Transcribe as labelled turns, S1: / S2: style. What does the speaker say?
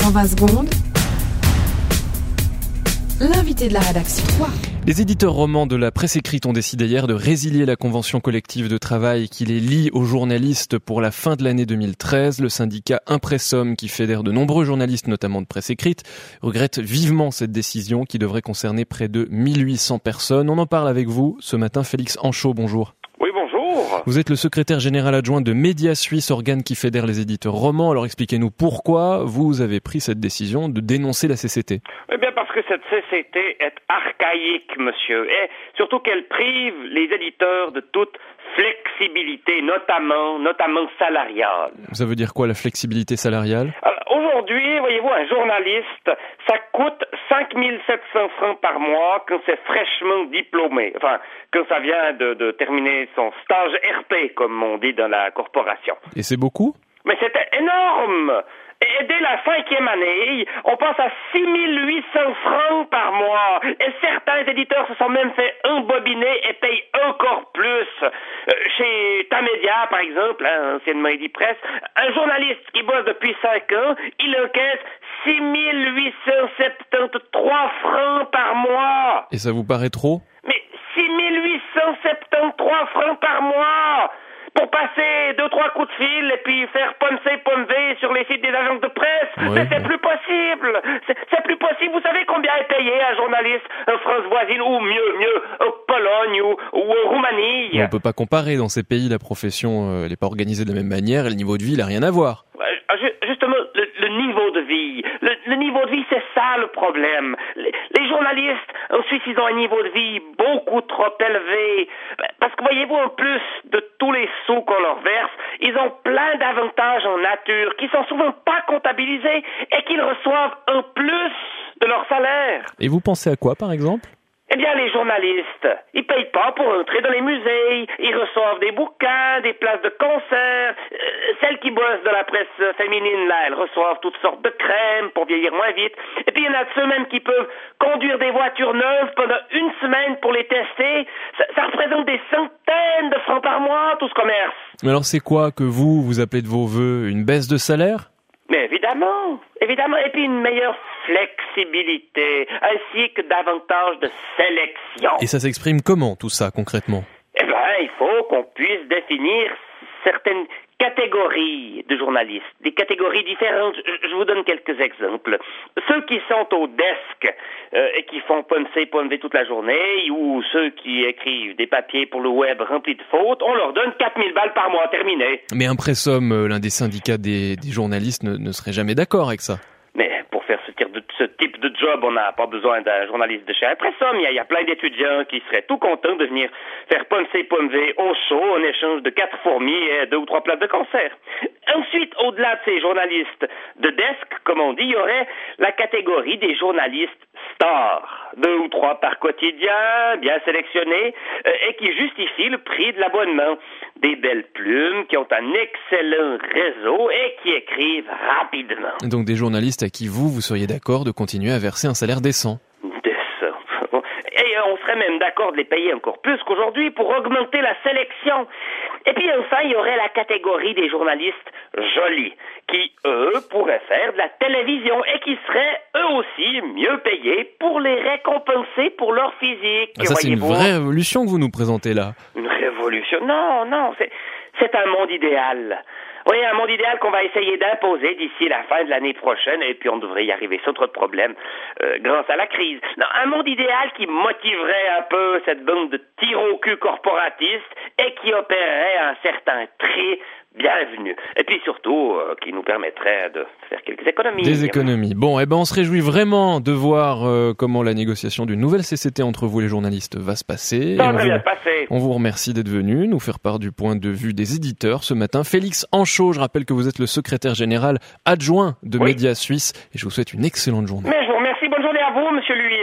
S1: 120 secondes. L'invité de la rédaction.
S2: Les éditeurs romans de la presse écrite ont décidé hier de résilier la convention collective de travail qui les lie aux journalistes pour la fin de l'année 2013. Le syndicat Impressum, qui fédère de nombreux journalistes, notamment de presse écrite, regrette vivement cette décision qui devrait concerner près de 1800 personnes. On en parle avec vous ce matin. Félix Anchaud, bonjour. Vous êtes le secrétaire général adjoint de Média Suisse, organe qui fédère les éditeurs romans. Alors expliquez-nous pourquoi vous avez pris cette décision de dénoncer la CCT.
S3: Eh bien parce que cette CCT est archaïque, monsieur, et surtout qu'elle prive les éditeurs de toute flexibilité, notamment, notamment salariale.
S2: Ça veut dire quoi la flexibilité salariale?
S3: Aujourd'hui, voyez-vous, un journaliste, ça coûte 5700 francs par mois quand c'est fraîchement diplômé, enfin, quand ça vient de, de terminer son stage RP, comme on dit dans la corporation.
S2: Et c'est beaucoup?
S3: Mais c'était énorme et dès la cinquième année, on passe à 6800 francs par mois. Et certains éditeurs se sont même fait embobiner et payent encore plus. Chez Tamedia, par exemple, hein, anciennement Eddy Presse, un journaliste qui bosse depuis 5 ans, il encaisse 6873 francs par mois.
S2: Et ça vous paraît trop?
S3: Mais 6873 francs par mois pour passer deux trois coups de fil et puis faire poncer pomver sur les sites des agences de presse. Mais c'est plus possible. C'est plus possible. Vous savez combien est payé un journaliste en France voisine ou mieux, mieux, en Pologne ou, ou en Roumanie?
S2: On peut pas comparer dans ces pays. La profession, euh, elle n'est pas organisée de la même manière et le niveau de vie, il n'a rien à voir.
S3: Justement, le, niveau de vie. Le, niveau de vie, c'est ça le problème. Les, les, journalistes, en Suisse, ils ont un niveau de vie beaucoup trop élevé. Parce que voyez-vous, en plus de tous les sous qu'on leur verse, ils ont plein d'avantages en nature qui sont souvent pas comptabilisés et qu'ils reçoivent en plus de leur salaire.
S2: Et vous pensez à quoi, par exemple?
S3: Eh bien, les journalistes, ils payent pas pour entrer dans les musées. Ils reçoivent des bouquins, des places de concert. Euh, celles qui bossent dans la presse féminine, là, elles reçoivent toutes sortes de crèmes pour vieillir moins vite. Et puis, il y en a de ceux même qui peuvent conduire des voitures neuves pendant une semaine pour les tester. Ça, ça représente des centaines de francs par mois, tout ce commerce.
S2: Mais alors, c'est quoi que vous, vous appelez de vos voeux? Une baisse de salaire?
S3: Mais évidemment, évidemment, et puis une meilleure flexibilité, ainsi que davantage de sélection.
S2: Et ça s'exprime comment tout ça concrètement?
S3: Eh bien, il faut qu'on puisse définir certaines catégories de journalistes, des catégories différentes. Je vous donne quelques exemples. Ceux qui sont au desk euh, et qui font poncer, ponver toute la journée, ou ceux qui écrivent des papiers pour le web remplis de fautes, on leur donne 4000 balles par mois, terminé.
S2: Mais Impressum, euh, l'un des syndicats des, journalistes, ne serait jamais d'accord avec ça
S3: ce type de job, on n'a pas besoin d'un journaliste de chez Impressum. Il y, il y a plein d'étudiants qui seraient tout contents de venir faire poncer ponver au chaud en échange de quatre fourmis et deux ou trois places de concert. Ensuite, au-delà de ces journalistes de desk, comme on dit, il y aurait la catégorie des journalistes stars. Deux ou trois par quotidien, bien sélectionnés, euh, et qui justifient le prix de l'abonnement. Des belles plumes qui ont un excellent réseau et qui écrivent rapidement.
S2: Donc des journalistes à qui vous, vous seriez d'accord de continuer à verser un salaire décent
S3: et on serait même d'accord de les payer encore plus qu'aujourd'hui pour augmenter la sélection. Et puis enfin, il y aurait la catégorie des journalistes jolis, qui, eux, pourraient faire de la télévision et qui seraient, eux aussi, mieux payés pour les récompenser pour leur physique.
S2: Ah, ça, c'est une vraie révolution que vous nous présentez là.
S3: Une révolution? Non, non, c'est un monde idéal. Oui, un monde idéal qu'on va essayer d'imposer d'ici la fin de l'année prochaine, et puis on devrait y arriver sans trop de problèmes euh, grâce à la crise. Non, un monde idéal qui motiverait un peu cette bande de tir au cul corporatistes et qui opérerait un certain tri bienvenue. Et puis surtout, euh, qui nous permettrait de faire quelques économies.
S2: Des économies. Bon, eh ben, on se réjouit vraiment de voir euh, comment la négociation d'une nouvelle CCT entre vous les journalistes va se passer.
S3: Ça va bien passer.
S2: On vous remercie d'être venu nous faire part du point de vue des éditeurs ce matin. Félix Anchaud, je rappelle que vous êtes le secrétaire général adjoint de Média Suisse et je vous souhaite une excellente journée.
S3: Mais je vous remercie. Bonne journée à vous, monsieur Lui.